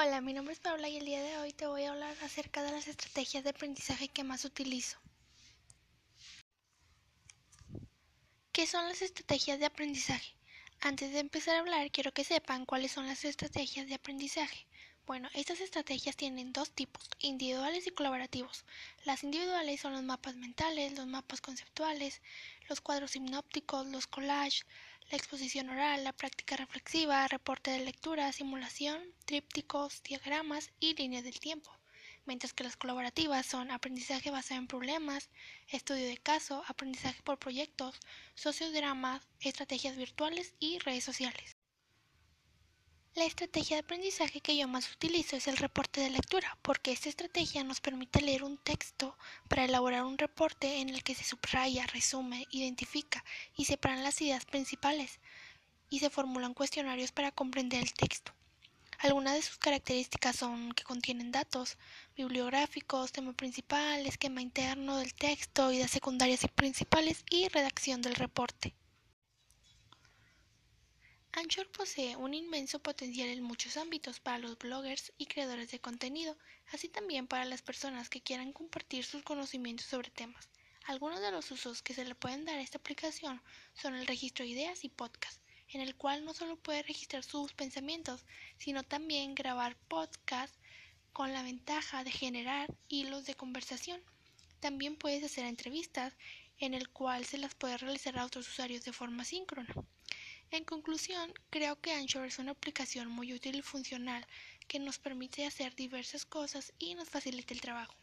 Hola, mi nombre es Paula y el día de hoy te voy a hablar acerca de las estrategias de aprendizaje que más utilizo. ¿Qué son las estrategias de aprendizaje? Antes de empezar a hablar, quiero que sepan cuáles son las estrategias de aprendizaje. Bueno, estas estrategias tienen dos tipos, individuales y colaborativos. Las individuales son los mapas mentales, los mapas conceptuales, los cuadros hipnópticos, los collages, la exposición oral, la práctica reflexiva, reporte de lectura, simulación, trípticos, diagramas y líneas del tiempo. Mientras que las colaborativas son aprendizaje basado en problemas, estudio de caso, aprendizaje por proyectos, sociodramas, estrategias virtuales y redes sociales. La estrategia de aprendizaje que yo más utilizo es el reporte de lectura, porque esta estrategia nos permite leer un texto para elaborar un reporte en el que se subraya, resume, identifica y separan las ideas principales y se formulan cuestionarios para comprender el texto. Algunas de sus características son que contienen datos bibliográficos, tema principal, esquema interno del texto, ideas secundarias y principales y redacción del reporte. Anchor posee un inmenso potencial en muchos ámbitos para los bloggers y creadores de contenido, así también para las personas que quieran compartir sus conocimientos sobre temas. Algunos de los usos que se le pueden dar a esta aplicación son el registro de ideas y podcast, en el cual no solo puede registrar sus pensamientos, sino también grabar podcast con la ventaja de generar hilos de conversación. También puedes hacer entrevistas en el cual se las puede realizar a otros usuarios de forma síncrona. En conclusión, creo que Anchor es una aplicación muy útil y funcional que nos permite hacer diversas cosas y nos facilita el trabajo.